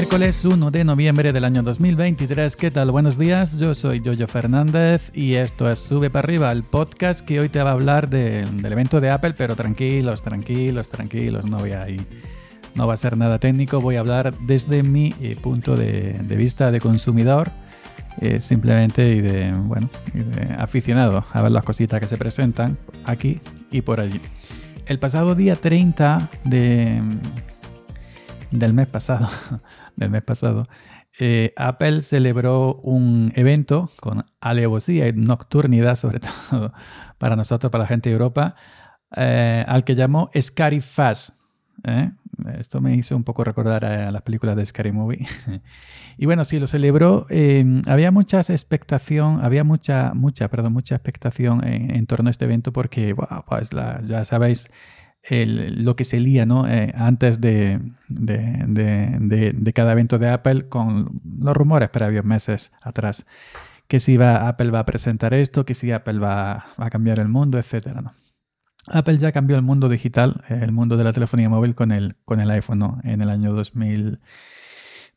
Miércoles 1 de noviembre del año 2023. ¿Qué tal? Buenos días. Yo soy Jojo Fernández y esto es Sube para arriba, el podcast que hoy te va a hablar del evento de Apple, pero tranquilos, tranquilos, tranquilos. No voy a no va a ser nada técnico. Voy a hablar desde mi eh, punto de, vista de consumidor. Eh, simplemente y de, bueno, y de aficionado a ver las cositas que se presentan aquí y por allí. El pasado día 30 de, del mes pasado, del mes pasado, eh, Apple celebró un evento con alevosía y nocturnidad, sobre todo para nosotros, para la gente de Europa, eh, al que llamó Scary Fast. ¿eh? Esto me hizo un poco recordar a las películas de Scary Movie. y bueno, sí, lo celebró. había mucha expectación, había mucha, mucha, perdón, mucha expectación en, torno a este evento porque, pues la, ya sabéis, lo que se lía. Eh, antes de, cada evento de Apple con los rumores previos meses atrás. Que si va, Apple va a presentar esto, que si Apple va, a cambiar el mundo, etc. Apple ya cambió el mundo digital, el mundo de la telefonía móvil con el, iPhone en el año 2000.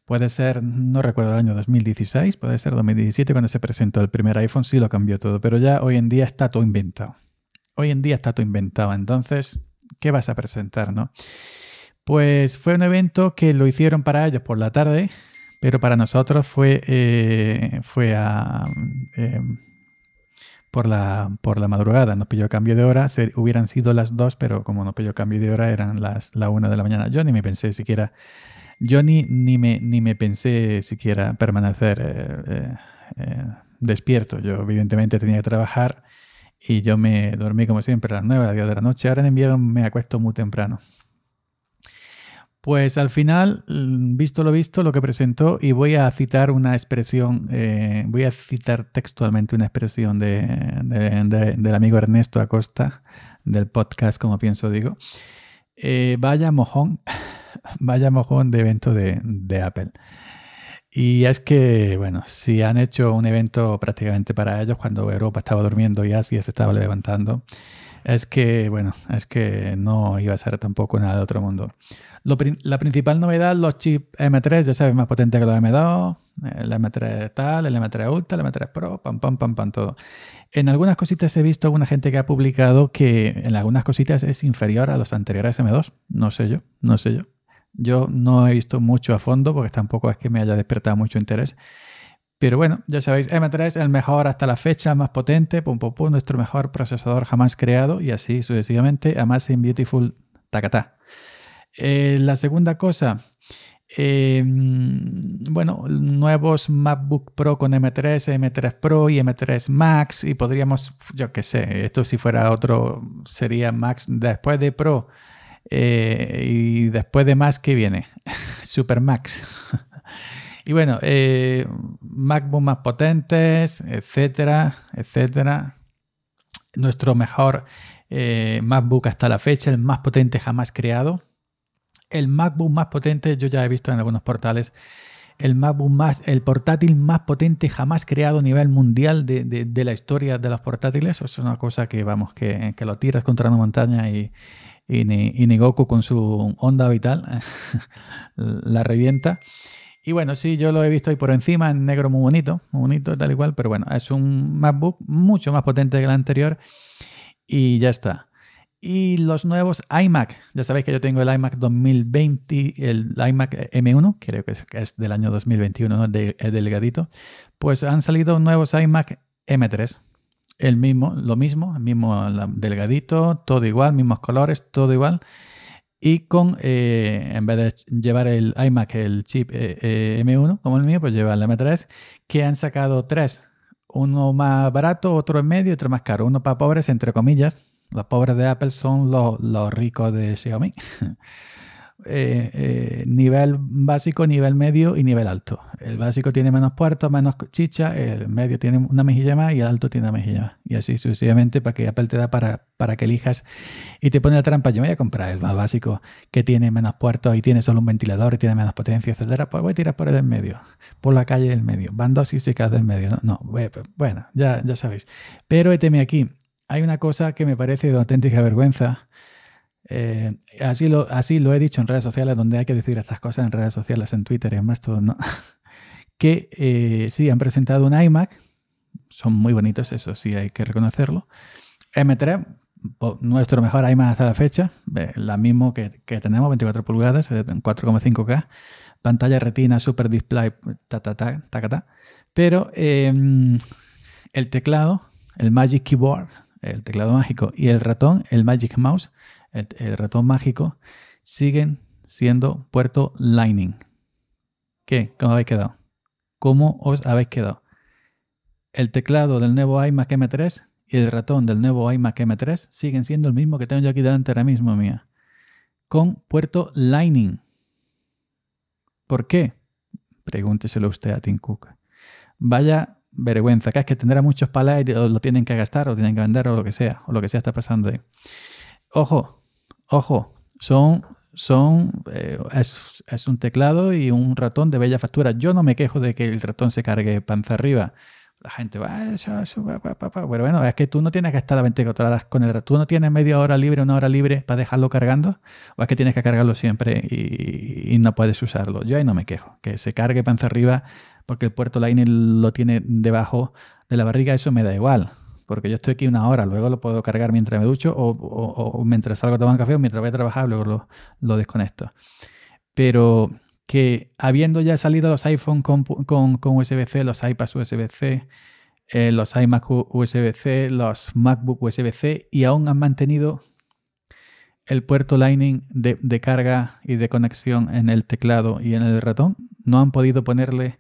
Puede ser, no recuerdo el año 2016, puede ser 2017 cuando se presentó el primer iPhone, sí lo cambió todo, pero ya hoy en día está todo inventado. Hoy en día está todo inventado, entonces ¿qué vas a presentar, no? Pues fue un evento que lo hicieron para ellos por la tarde, pero para nosotros fue, eh, fue a, eh, por, la, por la madrugada. Nos pilló cambio de hora, hubieran sido las dos, pero como nos pilló cambio de hora eran las la una de la mañana. Yo ni me pensé siquiera, yo ni, ni, me, ni me pensé siquiera permanecer eh, despierto. Yo evidentemente tenía que trabajar y yo me dormí como siempre a las 9, a las 10 de la noche. Ahora en invierno me acuesto muy temprano. Pues al final, mm, visto lo visto, lo que presentó, y voy a citar una expresión, eh, voy a citar textualmente una expresión de, del amigo Ernesto Acosta, del podcast, como pienso digo. Eh, vaya mojón, vaya mojón de evento de, de Apple. Y es que, bueno, si han hecho un evento prácticamente para ellos cuando Europa estaba durmiendo y Asia se estaba levantando, es que, bueno, es que no iba a ser tampoco nada de otro mundo. la principal novedad, los chips M3, ya sabes, más potente que los M2, el M3 tal, el M3 Ultra, el M3 Pro, pam, pam, pam, pam, todo. En algunas cositas he visto alguna gente que ha publicado que en algunas cositas es inferior a los anteriores M2. No sé yo, no sé yo. Yo no he visto mucho a fondo porque tampoco es que me haya despertado mucho interés. Pero bueno, ya sabéis, M3 es el mejor hasta la fecha, más potente, pum, pum, nuestro mejor procesador jamás creado y así sucesivamente, Amazing Beautiful Takata. Eh, la segunda cosa, em, bueno, nuevos MacBook Pro con M3, M3 Pro y M3 Max y podríamos, yo qué sé, esto si fuera otro sería Max después de Pro eh, y después de Max, ¿qué viene? Super Max. y bueno, eh, MacBook más potentes, etcétera, etcétera. Nuestro mejor eh, MacBook hasta la fecha, el más potente jamás creado. El MacBook más potente, yo ya he visto en algunos portales, el MacBook más, el portátil más potente jamás creado a nivel mundial de, la historia de los portátiles. Eso es una cosa que, vamos, que, que lo tiras contra una montaña y, y ni, Goku con su onda vital la revienta. Y bueno, sí, yo lo he visto ahí por encima, en negro muy bonito, muy bonito, tal y cual, pero bueno, es un MacBook mucho más potente que el anterior y ya está. Y los nuevos iMac, ya sabéis que yo tengo el iMac 2020, el iMac M1, creo que es, del año 2021, ¿no? de, delgadito, pues han salido nuevos iMac M3 el mismo, lo mismo, el mismo delgadito, todo igual, mismos colores, todo igual. Y con, eh, en vez de llevar el iMac, el chip eh, eh, M1, como el mío, pues lleva el M3, que han sacado tres. Uno más barato, otro en medio otro más caro. Uno para pobres, entre comillas. Los pobres de Apple son los, los ricos de Xiaomi. Eh, eh, nivel básico, nivel medio y nivel alto. El básico tiene menos puertos, menos chicha, el medio tiene una mejilla más y el alto tiene una mejilla más. Y así sucesivamente para que Apple te da para, para que elijas y te pone la trampa. Yo voy a comprar el más básico que tiene menos puertos y tiene solo un ventilador y tiene menos potencia, etcétera. Pues voy a tirar por el medio, por la calle del medio. Van dos físicas del medio. No, no bueno, ya, ya sabéis. Pero teme aquí. Hay una cosa que me parece de auténtica vergüenza Eh, así, lo, he dicho en redes sociales, donde hay que decir estas cosas en redes sociales, en Twitter y en más todo, ¿no? que eh, sí, han presentado un iMac, son muy bonitos, eso sí hay que reconocerlo. M3, nuestro mejor iMac hasta la fecha, la mismo que, tenemos, 24 pulgadas, 4,5K, pantalla retina, super display, ta, ta, ta, ta, ta, pero em, el teclado, el Magic Keyboard, el teclado mágico y el ratón, el Magic Mouse, el, ratón mágico, siguen siendo puerto Lightning. ¿Qué? ¿Cómo habéis quedado? ¿Cómo os habéis quedado? El teclado del nuevo iMac M3 y el ratón del nuevo iMac M3 siguen siendo el mismo que tengo yo aquí delante ahora mismo, mía. Con puerto Lightning. ¿Por qué? Pregúnteselo usted a Tim Cook. Vaya vergüenza, que es que tendrá muchos palés y lo tienen que gastar o tienen que vender o lo que sea, o lo que sea está pasando ahí. Ojo, ojo, son, son eh, es, un teclado y un ratón de bella factura. Yo no me quejo de que el ratón se cargue panza arriba. La gente va, pero bueno, es que tú no tienes que estar a 24 horas con el. Tú no tienes media hora libre, una hora libre para dejarlo cargando, o es que tienes que cargarlo siempre y, no puedes usarlo. Yo ahí no me quejo. Que se cargue panza arriba porque el puerto Lightning lo tiene debajo de la barriga, eso me da igual. Porque yo estoy aquí una hora, luego lo puedo cargar mientras me ducho o, mientras salgo a tomar café o mientras voy a trabajar, luego lo, desconecto. Pero que habiendo ya salido los iPhone con, USB-C, los iPads USB-C, eh, los iMac USB-C, los MacBook USB-C y aún han mantenido el puerto Lightning de, carga y de conexión en el teclado y en el ratón. No han podido ponerle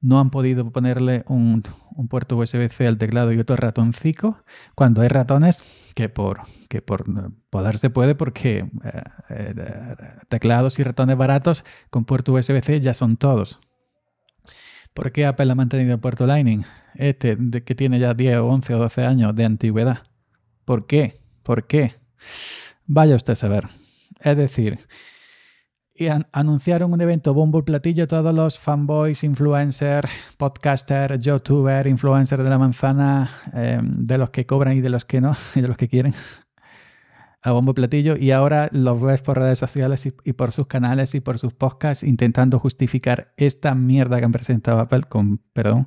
no han podido ponerle un, puerto USB-C al teclado y otro ratoncico, cuando hay ratones que por, que por poder se puede porque eh, eh, teclados y ratones baratos con puerto USB-C ya son todos. ¿Por qué Apple ha mantenido el puerto Lightning? Este que tiene ya 10 o 11 o 12 años de antigüedad. ¿Por qué? ¿Por qué? Vaya usted a saber. Es decir, y anunciaron un evento bombo platillo todos los fanboys, influencers, podcasters, youtubers, influencers de la manzana, em, de los que cobran y de los que no, y de los que quieren, a bombo platillo. Y ahora los ves por redes sociales y, por sus canales y por sus podcasts intentando justificar esta mierda que han presentado Apple, con perdón,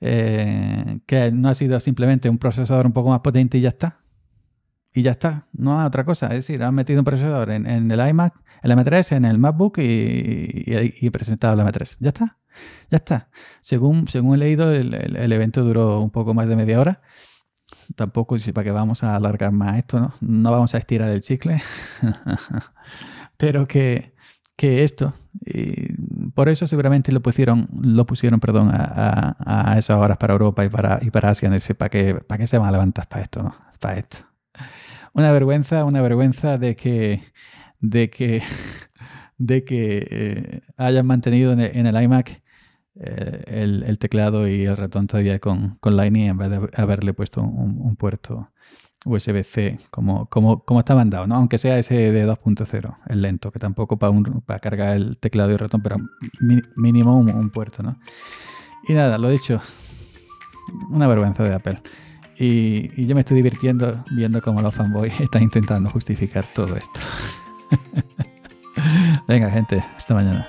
eh, que no ha sido simplemente un procesador un poco más potente y ya está. Y ya está, no hay otra cosa. Es decir, han metido un procesador en, el iMac el M3 en el MacBook y, presentado el M3. Ya está, ya está. Según, según he leído, el, evento duró un poco más de media hora. Tampoco, para que vamos a alargar más esto, ¿no? No vamos a estirar el chicle. Pero que, esto, y por eso seguramente lo pusieron, lo pusieron perdón, a, esas horas para Europa y para, y para Asia. ¿Para qué, ¿Para qué se van a levantar para esto? ¿no? Para esto. Una vergüenza, una vergüenza de que de que, de que eh, hayan mantenido en el, iMac eh, el, teclado y el ratón todavía con, con Lightning en vez de haberle puesto un, puerto USB-C como, como, como está mandado, ¿no? aunque sea ese de 2.0, el lento, que tampoco para, para cargar el teclado y el ratón, pero mínimo un, puerto. ¿no? Y nada, lo dicho, una vergüenza de Apple. Y, yo me estoy divirtiendo viendo cómo los fanboys están intentando justificar todo esto. Venga, gente, hasta mañana.